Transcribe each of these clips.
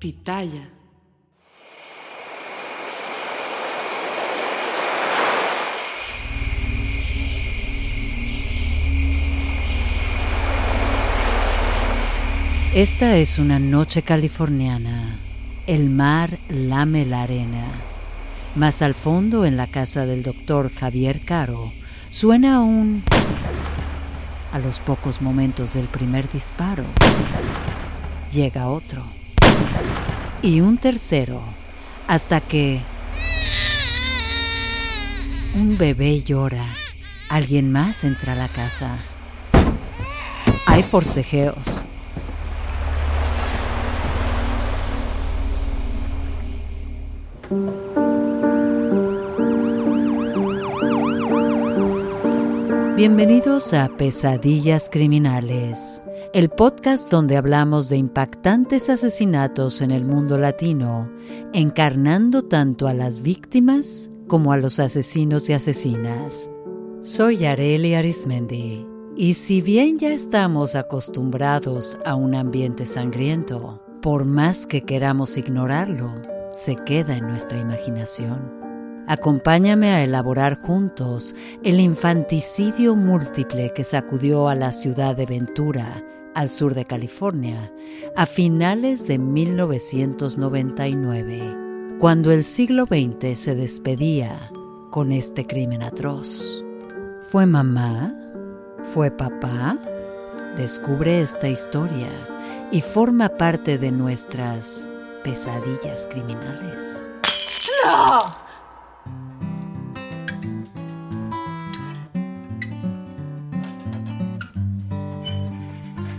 Pitaya. Esta es una noche californiana. El mar lame la arena. Más al fondo, en la casa del doctor Javier Caro, suena un... A los pocos momentos del primer disparo, llega otro. Y un tercero, hasta que... Un bebé llora. Alguien más entra a la casa. Hay forcejeos. Bienvenidos a Pesadillas Criminales, el podcast donde hablamos de impactantes asesinatos en el mundo latino, encarnando tanto a las víctimas como a los asesinos y asesinas. Soy Areli Arismendi, y si bien ya estamos acostumbrados a un ambiente sangriento, por más que queramos ignorarlo, se queda en nuestra imaginación. Acompáñame a elaborar juntos el infanticidio múltiple que sacudió a la ciudad de Ventura, al sur de California, a finales de 1999, cuando el siglo XX se despedía con este crimen atroz. ¿Fue mamá? ¿Fue papá? Descubre esta historia y forma parte de nuestras pesadillas criminales. ¡No!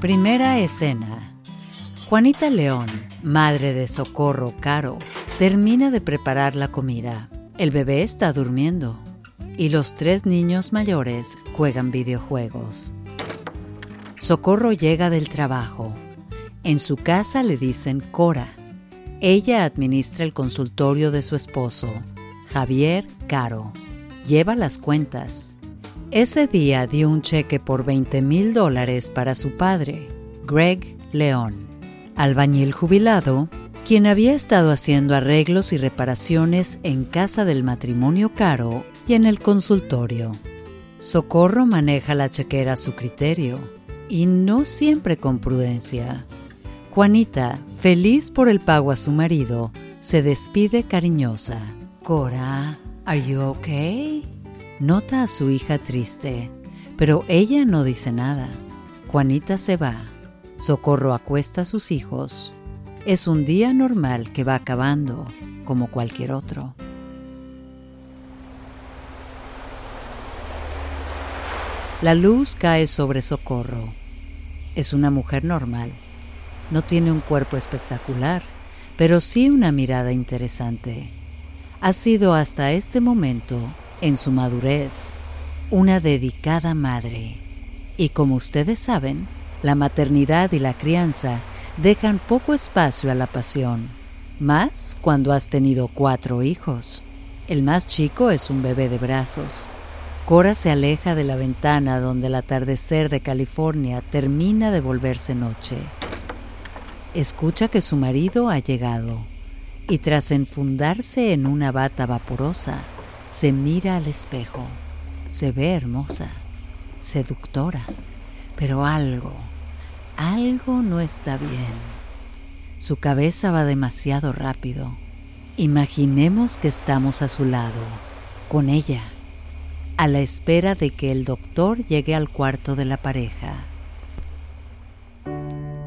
Primera escena. Juanita León, madre de Socorro Caro, termina de preparar la comida. El bebé está durmiendo y los tres niños mayores juegan videojuegos. Socorro llega del trabajo. En su casa le dicen Cora. Ella administra el consultorio de su esposo, Javier Caro. Lleva las cuentas. Ese día dio un cheque por 20 mil dólares para su padre, Greg León, albañil jubilado, quien había estado haciendo arreglos y reparaciones en casa del matrimonio Caro y en el consultorio. Socorro maneja la chequera a su criterio y no siempre con prudencia. Juanita, feliz por el pago a su marido, se despide cariñosa. Cora, ¿are you okay? Nota a su hija triste, pero ella no dice nada. Juanita se va. Socorro acuesta a sus hijos. Es un día normal que va acabando, como cualquier otro. La luz cae sobre Socorro. Es una mujer normal. No tiene un cuerpo espectacular, pero sí una mirada interesante. Ha sido hasta este momento en su madurez, una dedicada madre. Y como ustedes saben, la maternidad y la crianza dejan poco espacio a la pasión, más cuando has tenido cuatro hijos. El más chico es un bebé de brazos. Cora se aleja de la ventana donde el atardecer de California termina de volverse noche. Escucha que su marido ha llegado y tras enfundarse en una bata vaporosa, se mira al espejo. Se ve hermosa, seductora, Pero algo, algo no está bien. Su cabeza va demasiado rápido. Imaginemos que estamos a su lado, con ella, a la espera de que el doctor llegue al cuarto de la pareja.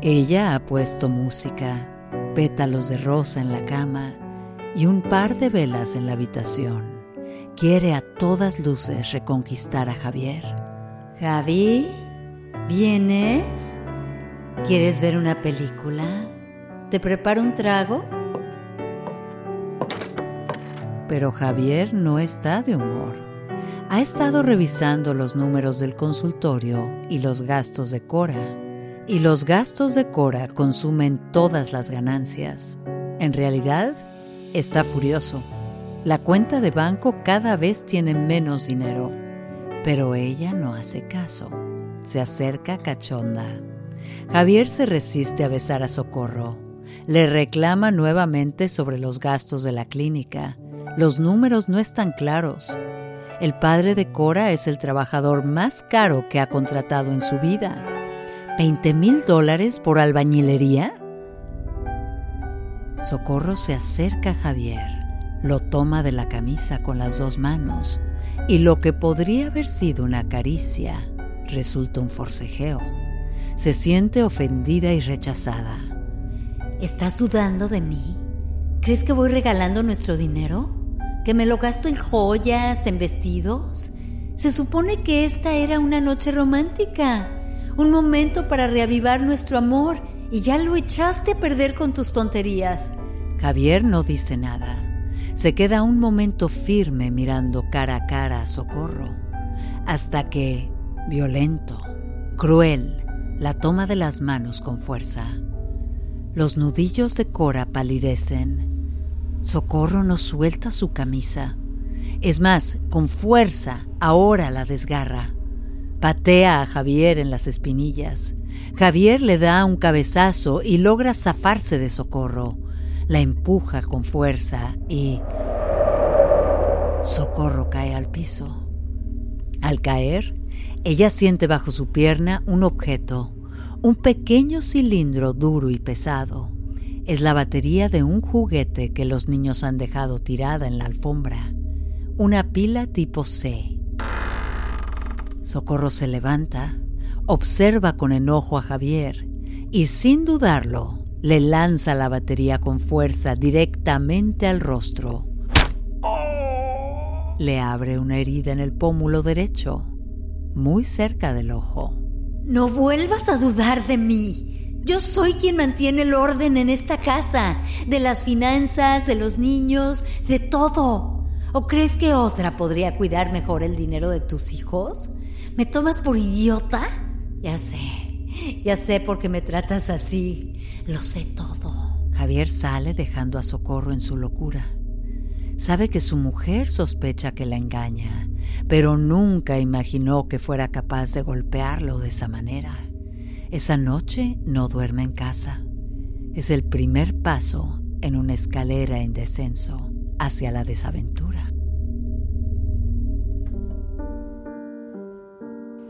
Ella ha puesto música, pétalos de rosa en la cama y un par de velas en la habitación. Quiere a todas luces reconquistar a Javier. Javi, ¿vienes? ¿Quieres ver una película? ¿Te preparo un trago? Pero Javier no está de humor. Ha estado revisando los números del consultorio y los gastos de Cora y los gastos de Cora consumen todas las ganancias. En realidad, está furioso. La cuenta de banco cada vez tiene menos dinero, pero ella no hace caso. Se acerca cachonda. Javier se resiste a besar a Socorro. Le reclama nuevamente sobre los gastos de la clínica. Los números no están claros. El padre de Cora es el trabajador más caro que ha contratado en su vida. ¿20 mil dólares por albañilería? Socorro se acerca a Javier, lo toma de la camisa con las dos manos y lo que podría haber sido una caricia resulta un forcejeo. Se siente ofendida y rechazada. ¿Estás dudando de mí? ¿Crees que voy regalando nuestro dinero? ¿Que me lo gasto en joyas, en vestidos? Se supone que esta era una noche romántica un momento para reavivar nuestro amor y ya lo echaste a perder con tus tonterías. Javier no dice nada. Se queda un momento firme mirando cara a cara a Socorro, hasta que, violento, cruel, la toma de las manos con fuerza. Los nudillos de Cora palidecen. Socorro no suelta su camisa. Es más, con fuerza, ahora la desgarra. Patea a Javier en las espinillas. Javier le da un cabezazo y logra zafarse de socorro. La empuja con fuerza y... Socorro cae al piso. Al caer, ella siente bajo su pierna un objeto, un pequeño cilindro duro y pesado. Es la batería de un juguete que los niños han dejado tirada en la alfombra. Una pila tipo C. Socorro se levanta, observa con enojo a Javier y sin dudarlo le lanza la batería con fuerza directamente al rostro. Le abre una herida en el pómulo derecho, muy cerca del ojo. No vuelvas a dudar de mí. Yo soy quien mantiene el orden en esta casa, de las finanzas, de los niños, de todo. ¿O crees que otra podría cuidar mejor el dinero de tus hijos? ¿Me tomas por idiota? Ya sé, ya sé por qué me tratas así. Lo sé todo. Javier sale dejando a Socorro en su locura. Sabe que su mujer sospecha que la engaña, pero nunca imaginó que fuera capaz de golpearlo de esa manera. Esa noche no duerme en casa. Es el primer paso en una escalera en descenso hacia la desaventura.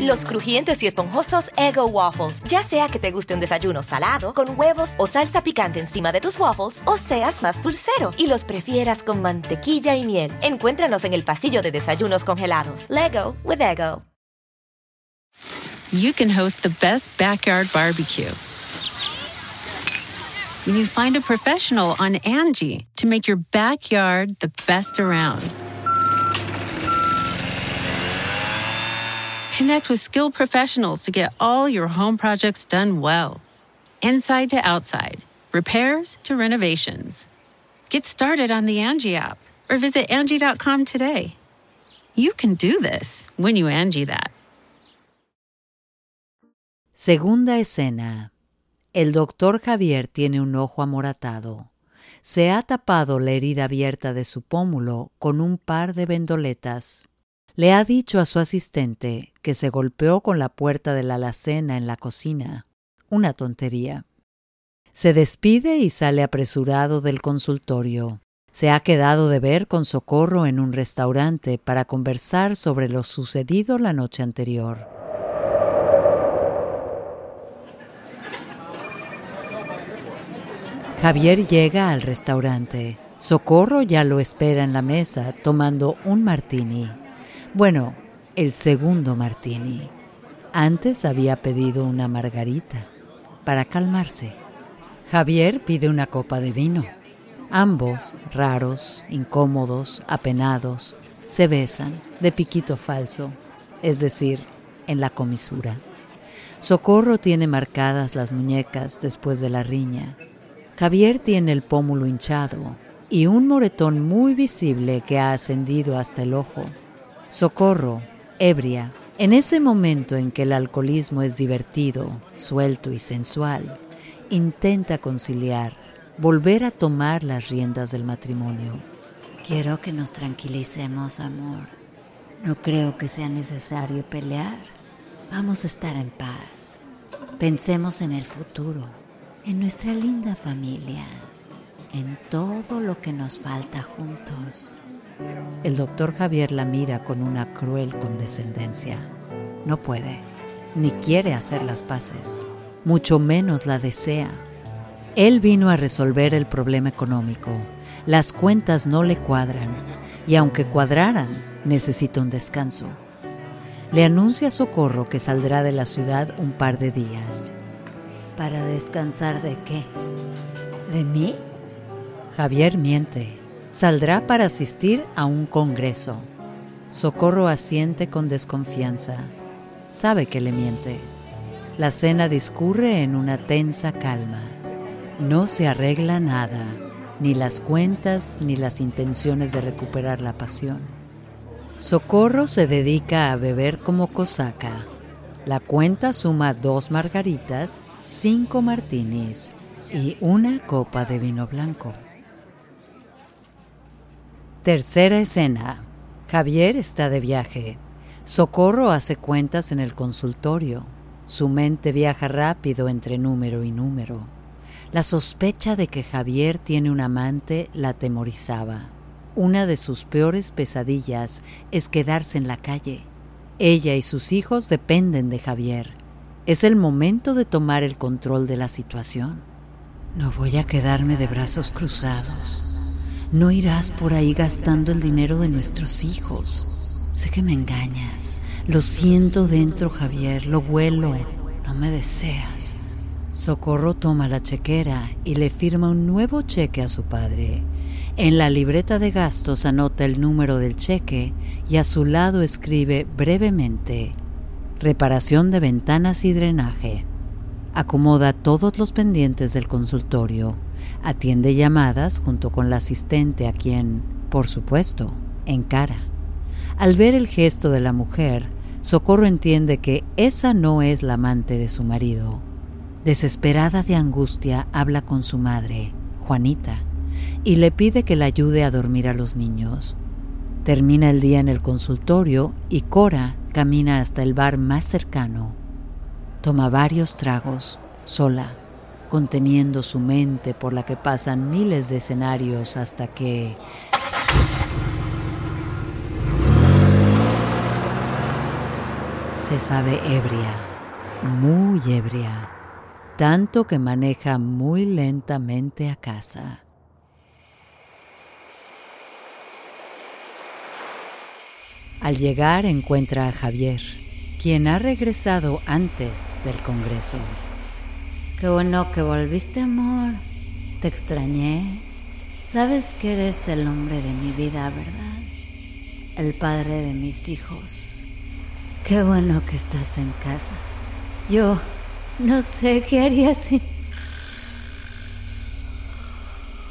Los crujientes y esponjosos Ego Waffles. Ya sea que te guste un desayuno salado, con huevos o salsa picante encima de tus waffles, o seas más dulcero y los prefieras con mantequilla y miel. Encuéntranos en el pasillo de desayunos congelados. Lego with Ego. You can host the best backyard barbecue. When you find a professional on Angie to make your backyard the best around. Connect with skilled professionals to get all your home projects done well. Inside to outside, repairs to renovations. Get started on the Angie app or visit Angie.com today. You can do this when you Angie that. Segunda escena. El doctor Javier tiene un ojo amoratado. se ha tapado la herida abierta de su pómulo con un par de vendoletas. Le ha dicho a su asistente que se golpeó con la puerta de la alacena en la cocina. Una tontería. Se despide y sale apresurado del consultorio. Se ha quedado de ver con Socorro en un restaurante para conversar sobre lo sucedido la noche anterior. Javier llega al restaurante. Socorro ya lo espera en la mesa tomando un martini. Bueno, el segundo martini. Antes había pedido una margarita para calmarse. Javier pide una copa de vino. Ambos, raros, incómodos, apenados, se besan de piquito falso, es decir, en la comisura. Socorro tiene marcadas las muñecas después de la riña Javier tiene el pómulo hinchado y un moretón muy visible que ha ascendido hasta el ojo. Socorro, ebria, en ese momento en que el alcoholismo es divertido, suelto y sensual, intenta conciliar, volver a tomar las riendas del matrimonio. Quiero que nos tranquilicemos, amor. No creo que sea necesario pelear. Vamos a estar en paz. Pensemos en el futuro en nuestra linda familia, en todo lo que nos falta juntos. El doctor Javier la mira con una cruel condescendencia. No puede, ni quiere hacer las paces, mucho menos la desea. Él vino a resolver el problema económico. Las cuentas no le cuadran y aunque cuadraran, necesita un descanso. Le anuncia a Socorro que saldrá de la ciudad un par de días. ¿Para descansar de qué? ¿De mí? Javier miente. Saldrá para asistir a un congreso. Socorro asiente con desconfianza. Sabe que le miente. La cena discurre en una tensa calma. No se arregla nada, ni las cuentas ni las intenciones de recuperar la pasión. Socorro se dedica a beber como cosaca. La cuenta suma dos margaritas cinco martinis y una copa de vino blanco. Tercera escena. Javier está de viaje. Socorro hace cuentas en el consultorio. Su mente viaja rápido entre número y número. La sospecha de que Javier tiene un amante la atemorizaba. Una de sus peores pesadillas es quedarse en la calle. Ella y sus hijos dependen de Javier. Es el momento de tomar el control de la situación. No voy a quedarme de brazos cruzados. No irás por ahí gastando el dinero de nuestros hijos. Sé que me engañas. Lo siento dentro, Javier. Lo huelo. No me deseas. Socorro toma la chequera y le firma un nuevo cheque a su padre. En la libreta de gastos anota el número del cheque y a su lado escribe brevemente reparación de ventanas y drenaje. Acomoda todos los pendientes del consultorio, atiende llamadas junto con la asistente a quien, por supuesto, encara. Al ver el gesto de la mujer, Socorro entiende que esa no es la amante de su marido. Desesperada de angustia, habla con su madre, Juanita, y le pide que la ayude a dormir a los niños. Termina el día en el consultorio y Cora camina hasta el bar más cercano. Toma varios tragos, sola, conteniendo su mente por la que pasan miles de escenarios hasta que... Se sabe ebria, muy ebria, tanto que maneja muy lentamente a casa. Al llegar encuentra a Javier, quien ha regresado antes del Congreso. Qué bueno que volviste, amor. Te extrañé. Sabes que eres el hombre de mi vida, ¿verdad? El padre de mis hijos. Qué bueno que estás en casa. Yo no sé qué haría sin...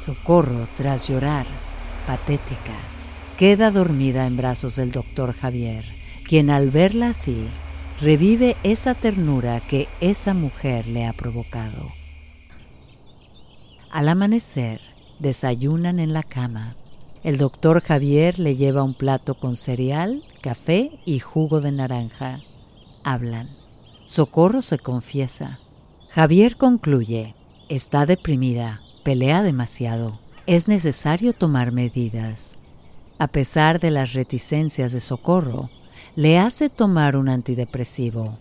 Socorro tras llorar, patética queda dormida en brazos del doctor Javier, quien al verla así revive esa ternura que esa mujer le ha provocado. Al amanecer, Desayunan en la cama. El doctor Javier le lleva un plato con cereal, café y jugo de naranja. Hablan. Socorro se confiesa. Javier concluye. Está deprimida, pelea demasiado. Es necesario tomar medidas. A pesar de las reticencias de Socorro, le hace tomar un antidepresivo,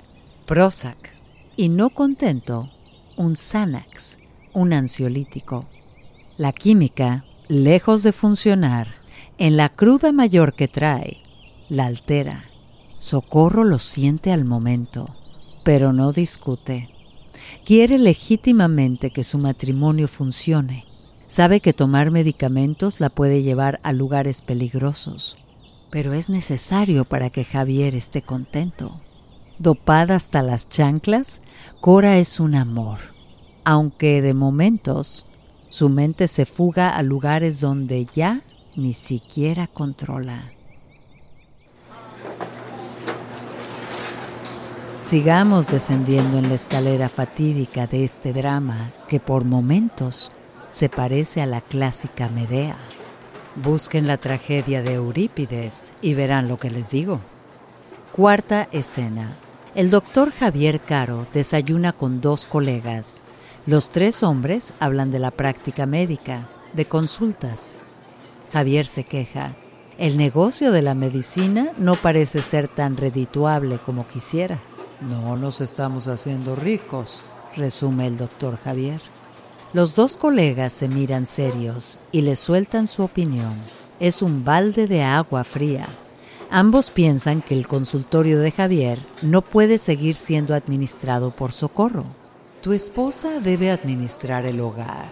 Prozac, y no contento, un Xanax, un ansiolítico. La química, lejos de funcionar, en la cruda mayor que trae, la altera. Socorro lo siente al momento, pero no discute. Quiere legítimamente que su matrimonio funcione. Sabe que tomar medicamentos la puede llevar a lugares peligrosos, pero es necesario para que Javier esté contento. Dopada hasta las chanclas, Cora es un amor, aunque de momentos su mente se fuga a lugares donde ya ni siquiera controla. Sigamos descendiendo en la escalera fatídica de este drama que por momentos se parece a la clásica Medea. Busquen la tragedia de Eurípides y verán lo que les digo. Cuarta escena. El doctor Javier Caro desayuna con dos colegas, los tres hombres hablan de la práctica médica, de consultas. Javier se queja. El negocio de la medicina no parece ser tan redituable como quisiera. No nos estamos haciendo ricos, resume el doctor Javier. Los dos colegas se miran serios y le sueltan su opinión. Es un balde de agua fría. Ambos piensan que el consultorio de Javier no puede seguir siendo administrado por socorro. Tu esposa debe administrar el hogar.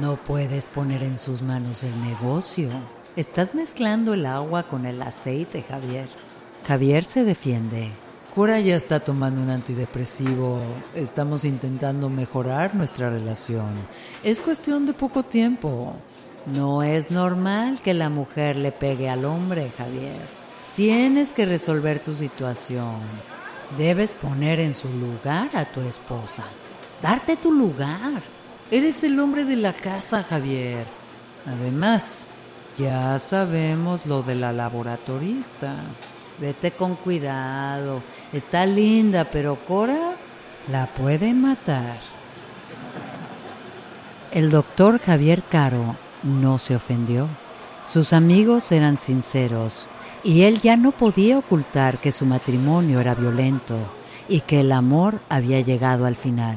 No puedes poner en sus manos el negocio. Estás mezclando el agua con el aceite, Javier. Javier se defiende. Cora ya está tomando un antidepresivo. Estamos intentando mejorar nuestra relación. Es cuestión de poco tiempo. No es normal que la mujer le pegue al hombre, Javier. Tienes que resolver tu situación. Debes poner en su lugar a tu esposa darte tu lugar. Eres el hombre de la casa, Javier. Además, ya sabemos lo de la laboratorista. Vete con cuidado. Está linda, pero Cora la puede matar. El doctor Javier Caro no se ofendió. Sus amigos eran sinceros y él ya no podía ocultar que su matrimonio era violento y que el amor había llegado al final.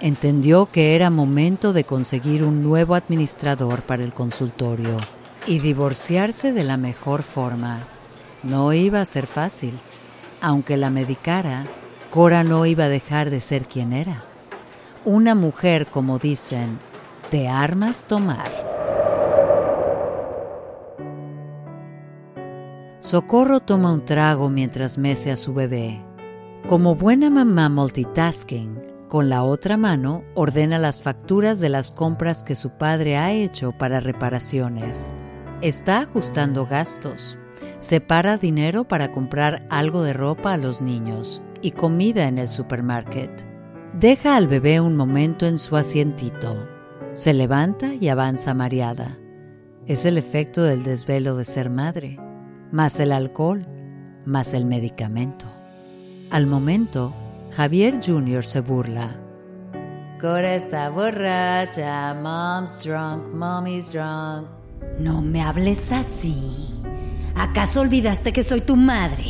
Entendió que era momento de conseguir un nuevo administrador para el consultorio y divorciarse de la mejor forma. No iba a ser fácil. Aunque la medicara, Cora no iba a dejar de ser quien era. Una mujer, como dicen, de armas tomar. Socorro toma un trago mientras mece a su bebé. Como buena mamá multitasking, con la otra mano ordena las facturas de las compras que su padre ha hecho para reparaciones. Está ajustando gastos. Separa dinero para comprar algo de ropa a los niños y comida en el supermarket. Deja al bebé un momento en su asientito. Se levanta y avanza mareada. Es el efecto del desvelo de ser madre, más el alcohol, más el medicamento. Al momento, Javier Jr. se burla. Cora está borracha, mom's drunk, mommy's drunk. No me hables así. ¿Acaso olvidaste que soy tu madre?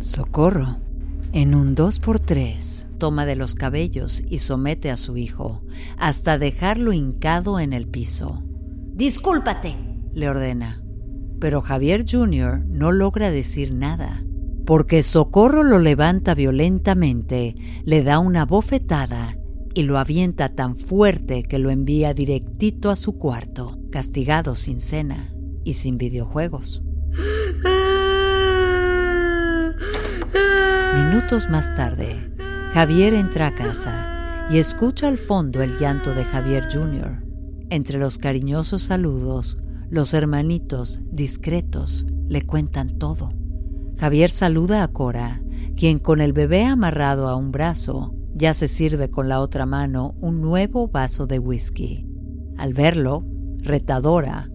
Socorro. En un dos por tres, toma de los cabellos y somete a su hijo, hasta dejarlo hincado en el piso. Discúlpate, le ordena. Pero Javier Jr. no logra decir nada porque Socorro lo levanta violentamente, le da una bofetada y lo avienta tan fuerte que lo envía directito a su cuarto, castigado sin cena y sin videojuegos. Minutos más tarde, Javier entra a casa y escucha al fondo el llanto de Javier Jr. Entre los cariñosos saludos, los hermanitos discretos le cuentan todo. Javier saluda a Cora, quien con el bebé amarrado a un brazo ya se sirve con la otra mano un nuevo vaso de whisky. Al verlo, retadora,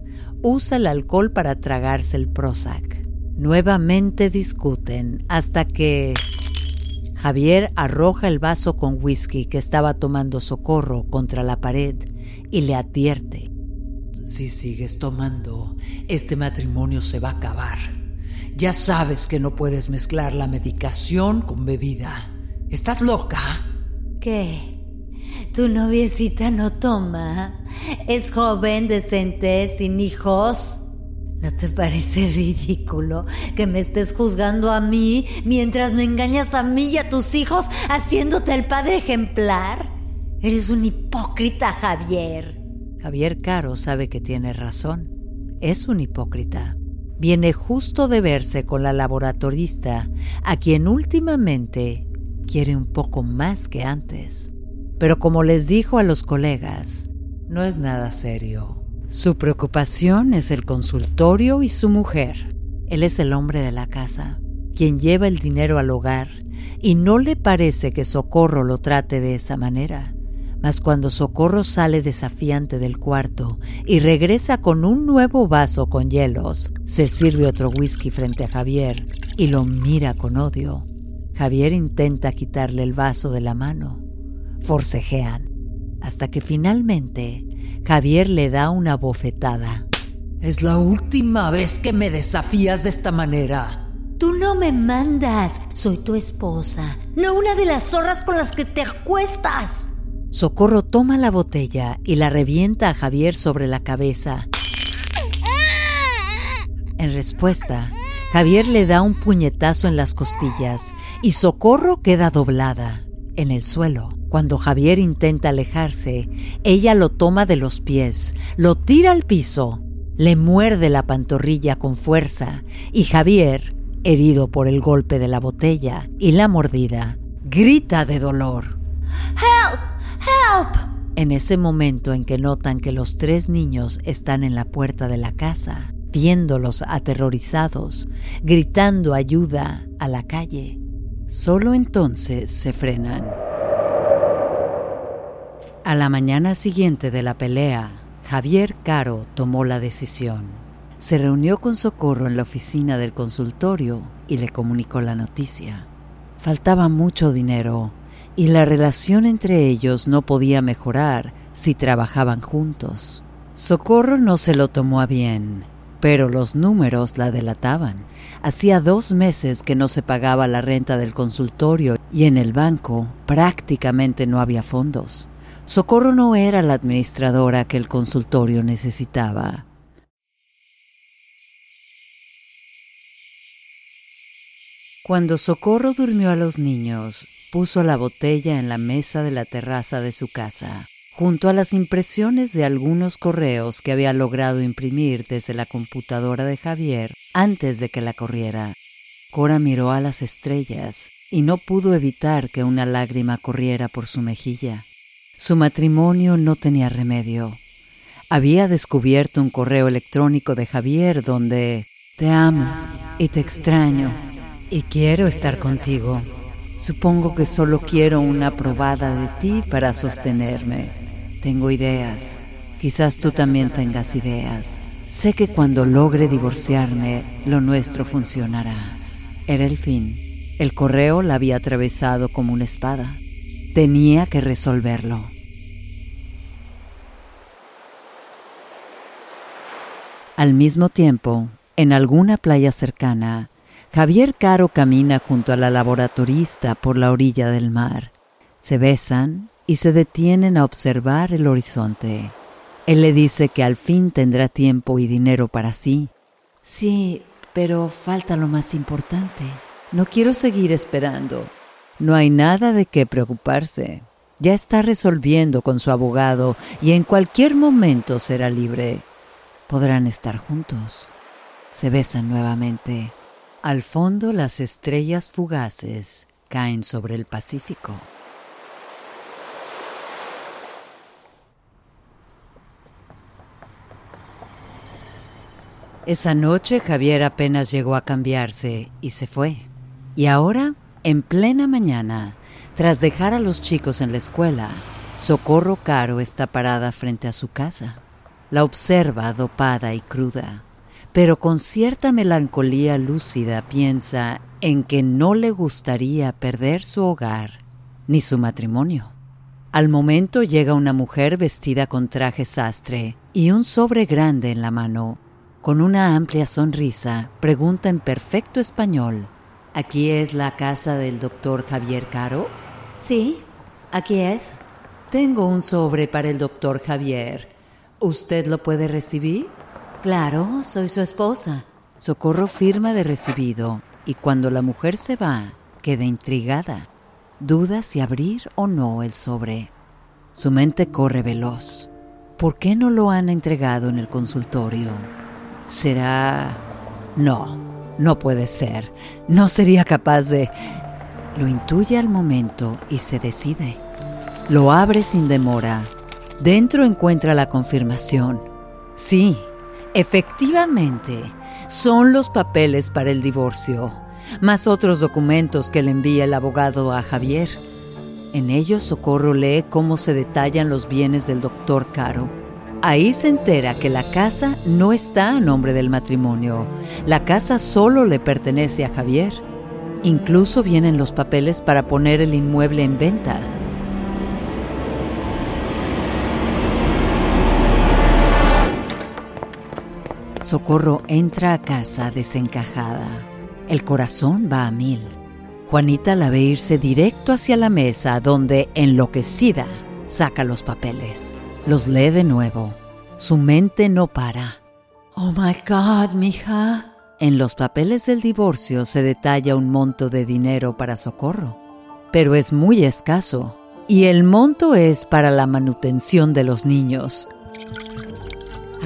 usa el alcohol para tragarse el Prozac. Nuevamente discuten hasta que Javier arroja el vaso con whisky que estaba tomando socorro contra la pared y le advierte. Si sigues tomando, este matrimonio se va a acabar. Ya sabes que no puedes mezclar la medicación con bebida. ¿Estás loca? ¿Qué? ¿Tu noviecita no toma? ¿Es joven, decente, sin hijos? ¿No te parece ridículo que me estés juzgando a mí mientras me engañas a mí y a tus hijos haciéndote el padre ejemplar? Eres un hipócrita, Javier. Javier Caro sabe que tiene razón. Es un hipócrita. Viene justo de verse con la laboratorista, a quien últimamente quiere un poco más que antes. Pero como les dijo a los colegas, no es nada serio. Su preocupación es el consultorio y su mujer. Él es el hombre de la casa, quien lleva el dinero al hogar, y no le parece que Socorro lo trate de esa manera. Mas cuando Socorro sale desafiante del cuarto y regresa con un nuevo vaso con hielos, se sirve otro whisky frente a Javier y lo mira con odio. Javier intenta quitarle el vaso de la mano. Forcejean, hasta que finalmente Javier le da una bofetada. Es la última vez que me desafías de esta manera. Tú no me mandas, soy tu esposa, no una de las zorras con las que te acuestas. Socorro toma la botella y la revienta a Javier sobre la cabeza. En respuesta, Javier le da un puñetazo en las costillas y Socorro queda doblada en el suelo. Cuando Javier intenta alejarse, ella lo toma de los pies, lo tira al piso, le muerde la pantorrilla con fuerza y Javier, herido por el golpe de la botella y la mordida, grita de dolor. ¡Help! ¡Help! En ese momento en que notan que los tres niños están en la puerta de la casa, viéndolos aterrorizados, gritando ayuda a la calle, solo entonces se frenan. A la mañana siguiente de la pelea, Javier Caro tomó la decisión. Se reunió con Socorro en la oficina del consultorio y le comunicó la noticia. Faltaba mucho dinero y la relación entre ellos no podía mejorar si trabajaban juntos. Socorro no se lo tomó a bien, pero los números la delataban. Hacía dos meses que no se pagaba la renta del consultorio y en el banco prácticamente no había fondos. Socorro no era la administradora que el consultorio necesitaba. Cuando Socorro durmió a los niños, puso la botella en la mesa de la terraza de su casa, junto a las impresiones de algunos correos que había logrado imprimir desde la computadora de Javier antes de que la corriera. Cora miró a las estrellas y no pudo evitar que una lágrima corriera por su mejilla. Su matrimonio no tenía remedio. Había descubierto un correo electrónico de Javier donde te amo y te extraño y quiero estar contigo. Supongo que solo quiero una probada de ti para sostenerme. Tengo ideas. Quizás tú también tengas ideas. Sé que cuando logre divorciarme, lo nuestro funcionará. Era el fin. El correo la había atravesado como una espada. Tenía que resolverlo. Al mismo tiempo, en alguna playa cercana, Javier Caro camina junto a la laboratorista por la orilla del mar. Se besan y se detienen a observar el horizonte. Él le dice que al fin tendrá tiempo y dinero para sí. Sí, pero falta lo más importante. No quiero seguir esperando. No hay nada de qué preocuparse. Ya está resolviendo con su abogado y en cualquier momento será libre. Podrán estar juntos. Se besan nuevamente. Al fondo las estrellas fugaces caen sobre el Pacífico. Esa noche Javier apenas llegó a cambiarse y se fue. Y ahora en plena mañana, tras dejar a los chicos en la escuela, Socorro Caro está parada frente a su casa. La observa dopada y cruda, pero con cierta melancolía lúcida piensa en que no le gustaría perder su hogar ni su matrimonio. Al momento llega una mujer vestida con traje sastre y un sobre grande en la mano. Con una amplia sonrisa, pregunta en perfecto español, ¿Aquí es la casa del doctor Javier Caro? Sí, aquí es. Tengo un sobre para el doctor Javier. ¿Usted lo puede recibir? Claro, soy su esposa. Socorro firma de recibido y cuando la mujer se va, queda intrigada. Duda si abrir o no el sobre. Su mente corre veloz. ¿Por qué no lo han entregado en el consultorio? ¿Será... No, no puede ser. No sería capaz de... Lo intuye al momento y se decide. Lo abre sin demora. Dentro encuentra la confirmación. Sí, efectivamente, son los papeles para el divorcio, más otros documentos que le envía el abogado a Javier. En ellos Socorro lee cómo se detallan los bienes del doctor Caro. Ahí se entera que la casa no está a nombre del matrimonio. La casa solo le pertenece a Javier. Incluso vienen los papeles para poner el inmueble en venta. Socorro entra a casa desencajada. El corazón va a mil. Juanita la ve irse directo hacia la mesa donde, enloquecida, saca los papeles. Los lee de nuevo. Su mente no para. Oh my God, mija. En los papeles del divorcio se detalla un monto de dinero para socorro, pero es muy escaso, y el monto es para la manutención de los niños.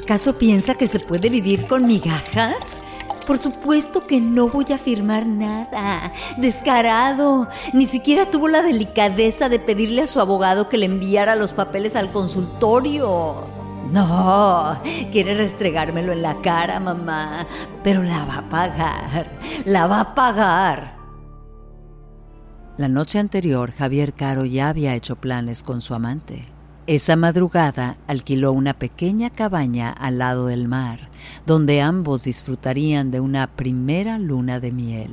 ¿Acaso piensa que se puede vivir con migajas? Por supuesto que no voy a firmar nada. Descarado. Ni siquiera tuvo la delicadeza de pedirle a su abogado que le enviara los papeles al consultorio. No, quiere restregármelo en la cara, mamá. Pero la va a pagar. La va a pagar. La noche anterior, Javier Caro ya había hecho planes con su amante. Esa madrugada alquiló una pequeña cabaña al lado del mar, donde ambos disfrutarían de una primera luna de miel.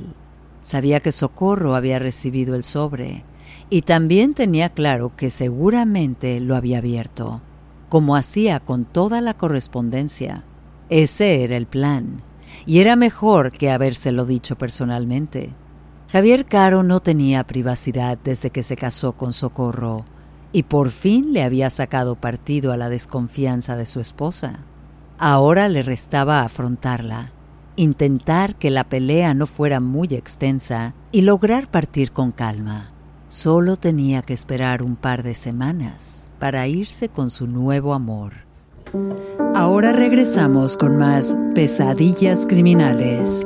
Sabía que Socorro había recibido el sobre y también tenía claro que seguramente lo había abierto, como hacía con toda la correspondencia. Ese era el plan, y era mejor que habérselo dicho personalmente. Javier Caro no tenía privacidad desde que se casó con Socorro, y por fin le había sacado partido a la desconfianza de su esposa. Ahora le restaba afrontarla, intentar que la pelea no fuera muy extensa y lograr partir con calma. Solo tenía que esperar un par de semanas para irse con su nuevo amor. Ahora regresamos con más pesadillas criminales.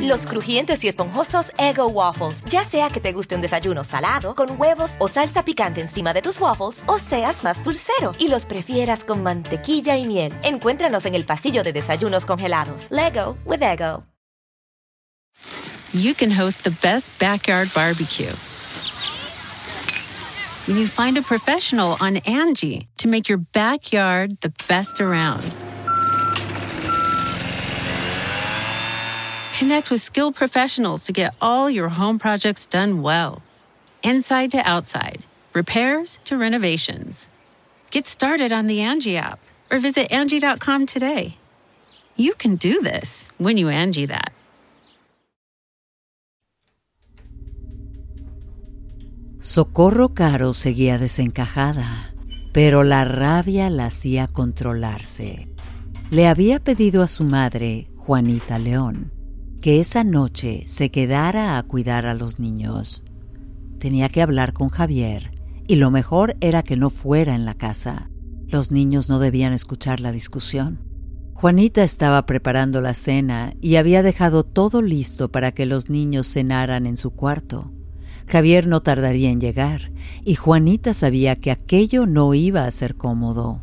Los crujientes y esponjosos Ego Waffles. Ya sea que te guste un desayuno salado, con huevos o salsa picante encima de tus waffles, o seas más dulcero y los prefieras con mantequilla y miel. Encuéntranos en el pasillo de desayunos congelados. Lego with Ego. You can host the best backyard barbecue. When you find a professional on Angie to make your backyard the best around. Connect with skilled professionals to get all your home projects done well. Inside to outside, repairs to renovations. Get started on the Angie app or visit Angie.com today. You can do this when you Angie that. Socorro Caro seguía desencajada, pero la rabia la hacía controlarse. Le había pedido a su madre, Juanita León, que esa noche se quedara a cuidar a los niños. Tenía que hablar con Javier y lo mejor era que no fuera en la casa. Los niños no debían escuchar la discusión. Juanita estaba preparando la cena y había dejado todo listo para que los niños cenaran en su cuarto. Javier no tardaría en llegar, y Juanita sabía que aquello no iba a ser cómodo.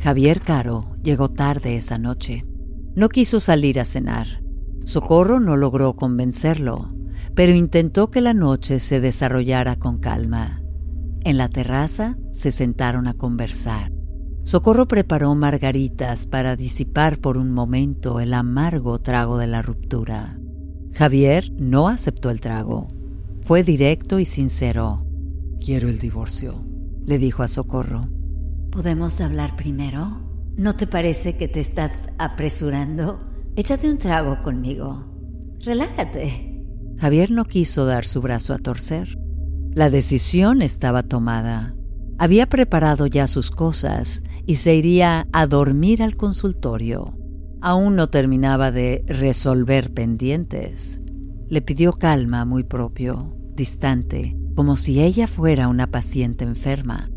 Javier Caro llegó tarde esa noche. No quiso salir a cenar. Socorro no logró convencerlo, pero intentó que la noche se desarrollara con calma. En la terraza se sentaron a conversar. Socorro preparó margaritas para disipar por un momento el amargo trago de la ruptura. Javier no aceptó el trago. Fue directo y sincero. Quiero el divorcio, le dijo a Socorro. ¿Podemos hablar primero? ¿No te parece que te estás apresurando? Échate un trago conmigo. Relájate. Javier no quiso dar su brazo a torcer. La decisión estaba tomada. Había preparado ya sus cosas y se iría a dormir al consultorio. Aún no terminaba de resolver pendientes. Le pidió calma muy propio, distante, como si ella fuera una paciente enferma.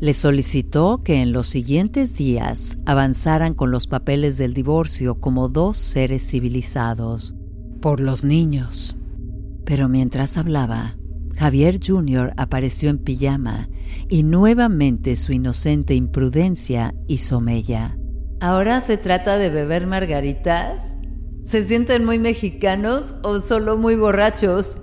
Le solicitó que en los siguientes días avanzaran con los papeles del divorcio como dos seres civilizados, por los niños. Pero mientras hablaba, Javier Jr. apareció en pijama y nuevamente su inocente imprudencia hizo mella. ¿Ahora se trata de beber margaritas? ¿Se sienten muy mexicanos o solo muy borrachos?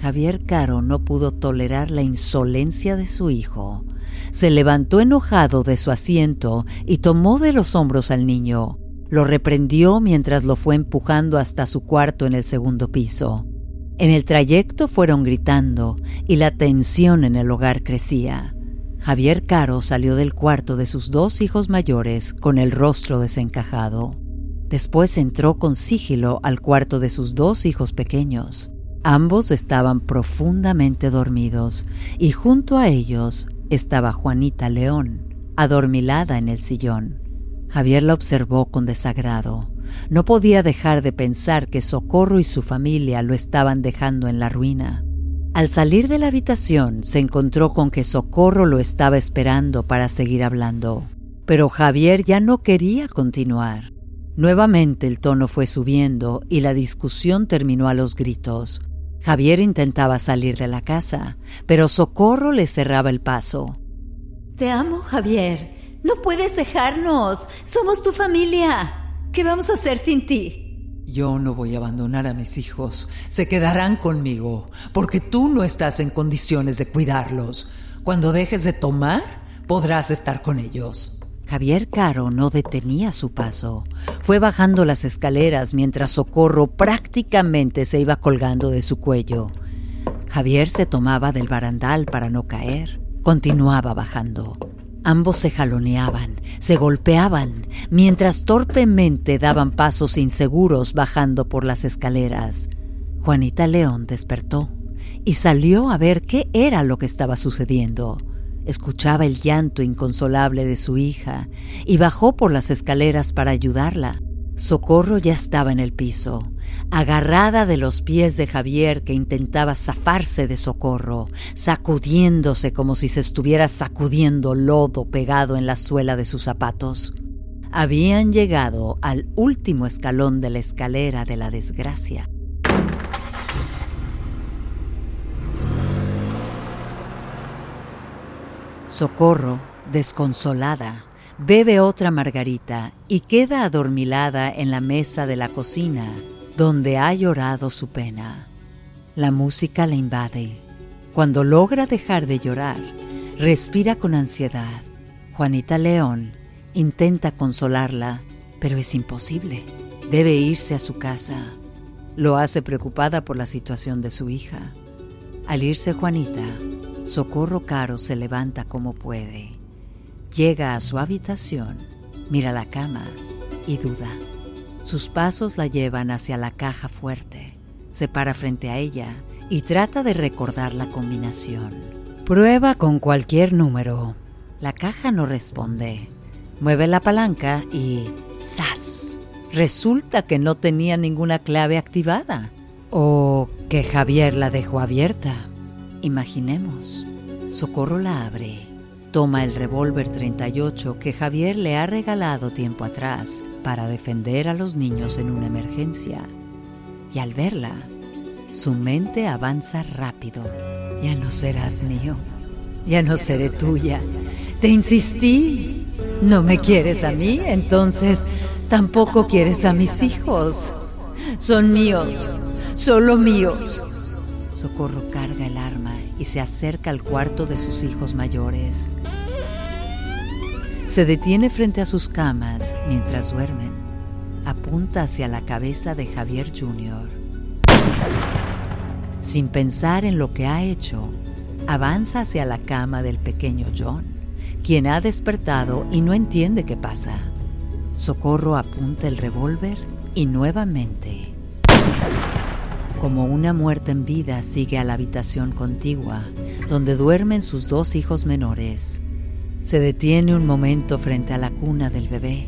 Javier Caro no pudo tolerar la insolencia de su hijo. Se levantó enojado de su asiento y tomó de los hombros al niño. Lo reprendió mientras lo fue empujando hasta su cuarto en el segundo piso. En el trayecto fueron gritando y la tensión en el hogar crecía. Javier Caro salió del cuarto de sus dos hijos mayores con el rostro desencajado. Después entró con sigilo al cuarto de sus dos hijos pequeños. Ambos estaban profundamente dormidos y junto a ellos estaba Juanita León, adormilada en el sillón. Javier la observó con desagrado. No podía dejar de pensar que Socorro y su familia lo estaban dejando en la ruina. Al salir de la habitación se encontró con que Socorro lo estaba esperando para seguir hablando. Pero Javier ya no quería continuar. Nuevamente el tono fue subiendo y la discusión terminó a los gritos. Javier intentaba salir de la casa, pero Socorro le cerraba el paso. Te amo, Javier. No puedes dejarnos. Somos tu familia. ¿Qué vamos a hacer sin ti? Yo no voy a abandonar a mis hijos. Se quedarán conmigo, porque tú no estás en condiciones de cuidarlos. Cuando dejes de tomar, podrás estar con ellos. Javier Caro no detenía su paso. Fue bajando las escaleras mientras Socorro prácticamente se iba colgando de su cuello. Javier se tomaba del barandal para no caer. Continuaba bajando. Ambos se jaloneaban, se golpeaban, mientras torpemente daban pasos inseguros bajando por las escaleras. Juanita León despertó y salió a ver qué era lo que estaba sucediendo. Escuchaba el llanto inconsolable de su hija y bajó por las escaleras para ayudarla. Socorro ya estaba en el piso, agarrada de los pies de Javier que intentaba zafarse de Socorro, sacudiéndose como si se estuviera sacudiendo lodo pegado en la suela de sus zapatos. Habían llegado al último escalón de la escalera de la desgracia. Socorro, desconsolada, Bebe otra margarita y queda adormilada en la mesa de la cocina, donde ha llorado su pena. La música la invade. Cuando logra dejar de llorar, respira con ansiedad. Juanita León intenta consolarla, pero es imposible. Debe irse a su casa. Lo hace preocupada por la situación de su hija. Al irse Juanita, Socorro Caro se levanta como puede Llega a su habitación, mira la cama y duda. Sus pasos la llevan hacia la caja fuerte. Se para frente a ella y trata de recordar la combinación. Prueba con cualquier número. La caja no responde. Mueve la palanca y ¡zas! Resulta que no tenía ninguna clave activada. O que Javier la dejó abierta. Imaginemos. Socorro la abre Toma el revólver 38 que Javier le ha regalado tiempo atrás para defender a los niños en una emergencia. Y al verla, su mente avanza rápido Ya no serás mío, ya no seré tuya. Te insistí. No me quieres a mí, entonces tampoco quieres a mis hijos. Son míos, solo míos. Socorro carga el arma y se acerca al cuarto de sus hijos mayores. Se detiene frente a sus camas mientras duermen. Apunta hacia la cabeza de Javier Jr. Sin pensar en lo que ha hecho, avanza hacia la cama del pequeño John, quien ha despertado y no entiende qué pasa. Socorro apunta el revólver y nuevamente como una muerte en vida sigue a la habitación contigua, donde duermen sus dos hijos menores. Se detiene un momento frente a la cuna del bebé.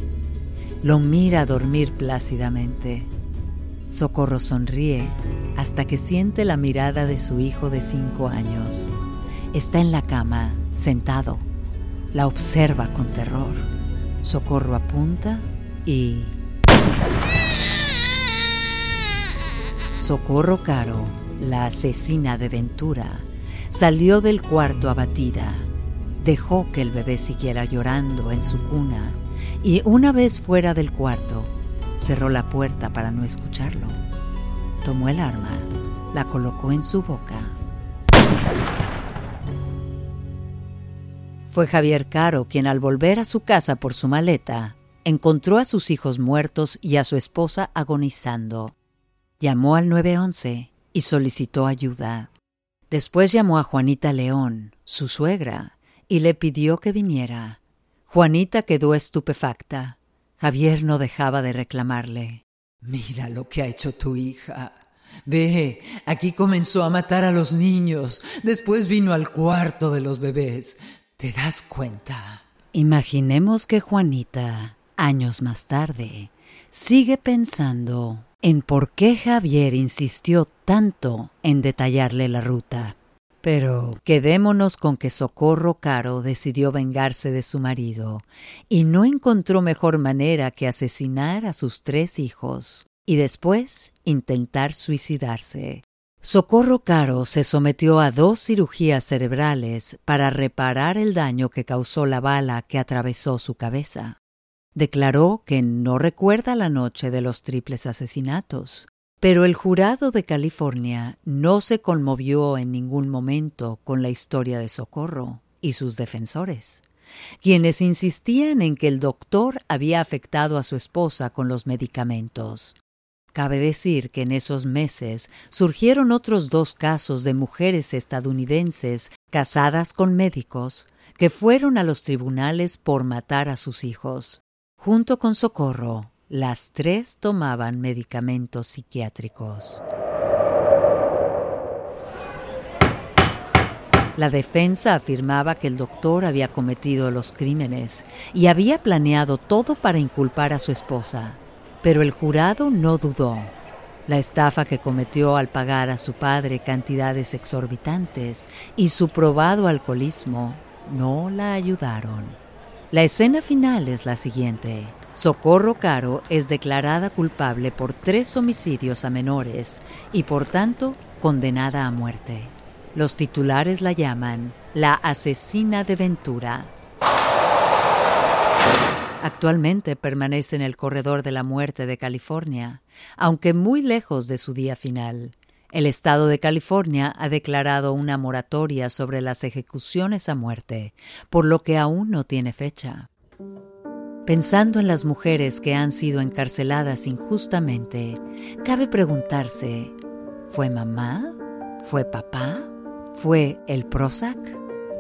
Lo mira dormir plácidamente. Socorro sonríe hasta que siente la mirada de su hijo de cinco años. Está en la cama, sentado. La observa con terror. Socorro apunta y... Socorro Caro, la asesina de Ventura, salió del cuarto abatida. Dejó que el bebé siguiera llorando en su cuna y una vez fuera del cuarto, cerró la puerta para no escucharlo. Tomó el arma, la colocó en su boca. Fue Javier Caro quien al volver a su casa por su maleta, encontró a sus hijos muertos y a su esposa agonizando. Llamó al 911 y solicitó ayuda. Después llamó a Juanita León, su suegra, y le pidió que viniera. Juanita quedó estupefacta. Javier no dejaba de reclamarle. Mira lo que ha hecho tu hija. Ve, aquí comenzó a matar a los niños, después vino al cuarto de los bebés. ¿Te das cuenta? Imaginemos que Juanita, años más tarde, sigue pensando en por qué Javier insistió tanto en detallarle la ruta. Pero quedémonos con que Socorro Caro decidió vengarse de su marido y no encontró mejor manera que asesinar a sus tres hijos y después intentar suicidarse. Socorro Caro se sometió a dos cirugías cerebrales para reparar el daño que causó la bala que atravesó su cabeza. Declaró que no recuerda la noche de los triples asesinatos, pero el jurado de California no se conmovió en ningún momento con la historia de Socorro y sus defensores, quienes insistían en que el doctor había afectado a su esposa con los medicamentos. Cabe decir que en esos meses surgieron otros dos casos de mujeres estadounidenses casadas con médicos que fueron a los tribunales por matar a sus hijos. Junto con Socorro, las tres tomaban medicamentos psiquiátricos. La defensa afirmaba que el doctor había cometido los crímenes y había planeado todo para inculpar a su esposa, pero el jurado no dudó. La estafa que cometió al pagar a su padre cantidades exorbitantes y su probado alcoholismo no la ayudaron. La escena final es la siguiente. Socorro Caro es declarada culpable por tres homicidios a menores y por tanto condenada a muerte. Los titulares la llaman la asesina de Ventura. Actualmente permanece en el corredor de la muerte de California, aunque muy lejos de su día final. El Estado de California ha declarado una moratoria sobre las ejecuciones a muerte, por lo que aún no tiene fecha. Pensando en las mujeres que han sido encarceladas injustamente, cabe preguntarse, ¿fue mamá? ¿Fue papá? ¿Fue el Prozac?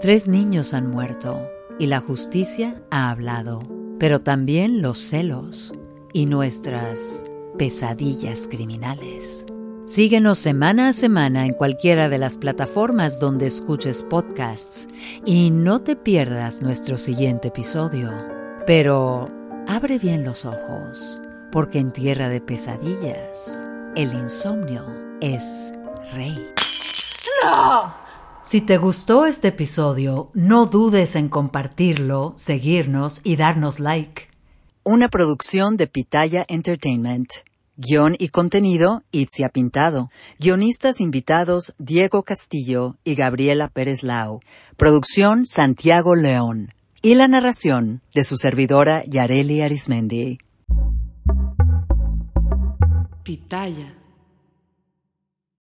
Tres niños han muerto y la justicia ha hablado, pero también los celos y nuestras pesadillas criminales. Síguenos semana a semana en cualquiera de las plataformas donde escuches podcasts y no te pierdas nuestro siguiente episodio. Pero abre bien los ojos, porque en tierra de pesadillas, el insomnio es rey. ¡No! Si te gustó este episodio, no dudes en compartirlo, seguirnos y darnos like. Una producción de Pitaya Entertainment. Guión y contenido, Itzia Pintado. Guionistas invitados, Diego Castillo y Gabriela Pérez Lau. Producción, Santiago León. Y la narración, de su servidora, Yareli Arismendi. Pitaya.